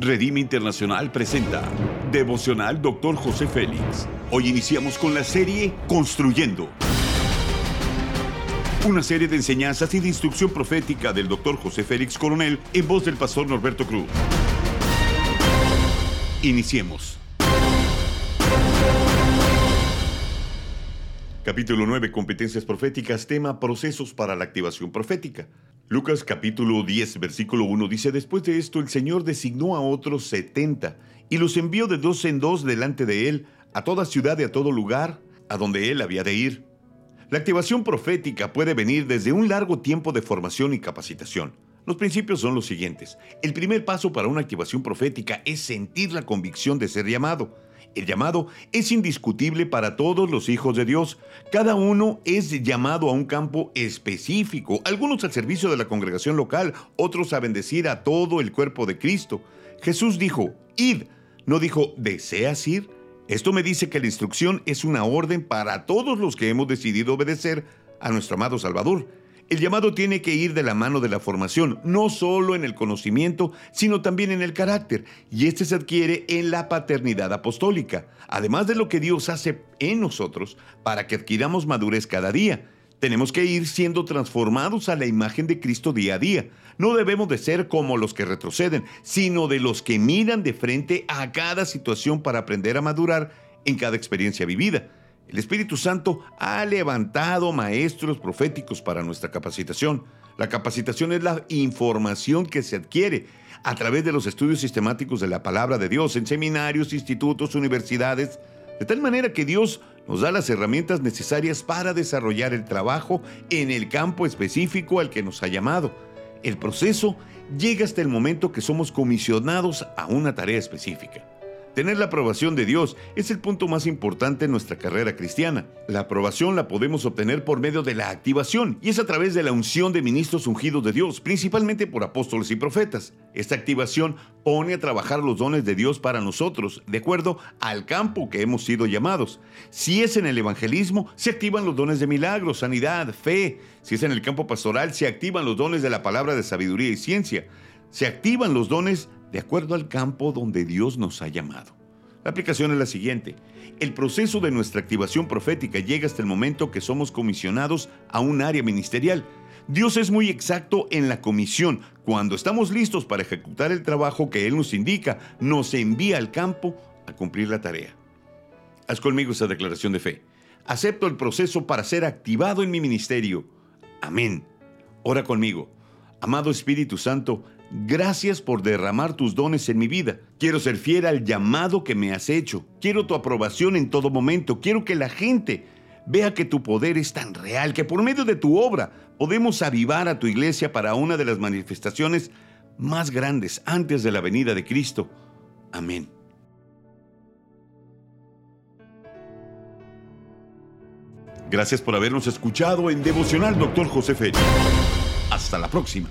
Redime Internacional presenta Devocional Dr. José Félix. Hoy iniciamos con la serie Construyendo. Una serie de enseñanzas y de instrucción profética del Dr. José Félix Coronel en voz del pastor Norberto Cruz. Iniciemos. Capítulo 9, competencias proféticas, tema procesos para la activación profética. Lucas capítulo 10, versículo 1 dice, después de esto el Señor designó a otros setenta y los envió de dos en dos delante de él a toda ciudad y a todo lugar a donde él había de ir. La activación profética puede venir desde un largo tiempo de formación y capacitación. Los principios son los siguientes. El primer paso para una activación profética es sentir la convicción de ser llamado. El llamado es indiscutible para todos los hijos de Dios. Cada uno es llamado a un campo específico, algunos al servicio de la congregación local, otros a bendecir a todo el cuerpo de Cristo. Jesús dijo, id, no dijo, ¿deseas ir? Esto me dice que la instrucción es una orden para todos los que hemos decidido obedecer a nuestro amado Salvador. El llamado tiene que ir de la mano de la formación, no solo en el conocimiento, sino también en el carácter, y este se adquiere en la paternidad apostólica, además de lo que Dios hace en nosotros para que adquiramos madurez cada día. Tenemos que ir siendo transformados a la imagen de Cristo día a día. No debemos de ser como los que retroceden, sino de los que miran de frente a cada situación para aprender a madurar en cada experiencia vivida. El Espíritu Santo ha levantado maestros proféticos para nuestra capacitación. La capacitación es la información que se adquiere a través de los estudios sistemáticos de la palabra de Dios en seminarios, institutos, universidades, de tal manera que Dios nos da las herramientas necesarias para desarrollar el trabajo en el campo específico al que nos ha llamado. El proceso llega hasta el momento que somos comisionados a una tarea específica. Tener la aprobación de Dios es el punto más importante en nuestra carrera cristiana. La aprobación la podemos obtener por medio de la activación y es a través de la unción de ministros ungidos de Dios, principalmente por apóstoles y profetas. Esta activación pone a trabajar los dones de Dios para nosotros, de acuerdo al campo que hemos sido llamados. Si es en el evangelismo, se activan los dones de milagros, sanidad, fe. Si es en el campo pastoral, se activan los dones de la palabra de sabiduría y ciencia. Se activan los dones de acuerdo al campo donde Dios nos ha llamado. La aplicación es la siguiente. El proceso de nuestra activación profética llega hasta el momento que somos comisionados a un área ministerial. Dios es muy exacto en la comisión. Cuando estamos listos para ejecutar el trabajo que Él nos indica, nos envía al campo a cumplir la tarea. Haz conmigo esa declaración de fe. Acepto el proceso para ser activado en mi ministerio. Amén. Ora conmigo. Amado Espíritu Santo, Gracias por derramar tus dones en mi vida. Quiero ser fiel al llamado que me has hecho. Quiero tu aprobación en todo momento. Quiero que la gente vea que tu poder es tan real que por medio de tu obra podemos avivar a tu iglesia para una de las manifestaciones más grandes antes de la venida de Cristo. Amén. Gracias por habernos escuchado en Devocional Doctor José Félix. Hasta la próxima.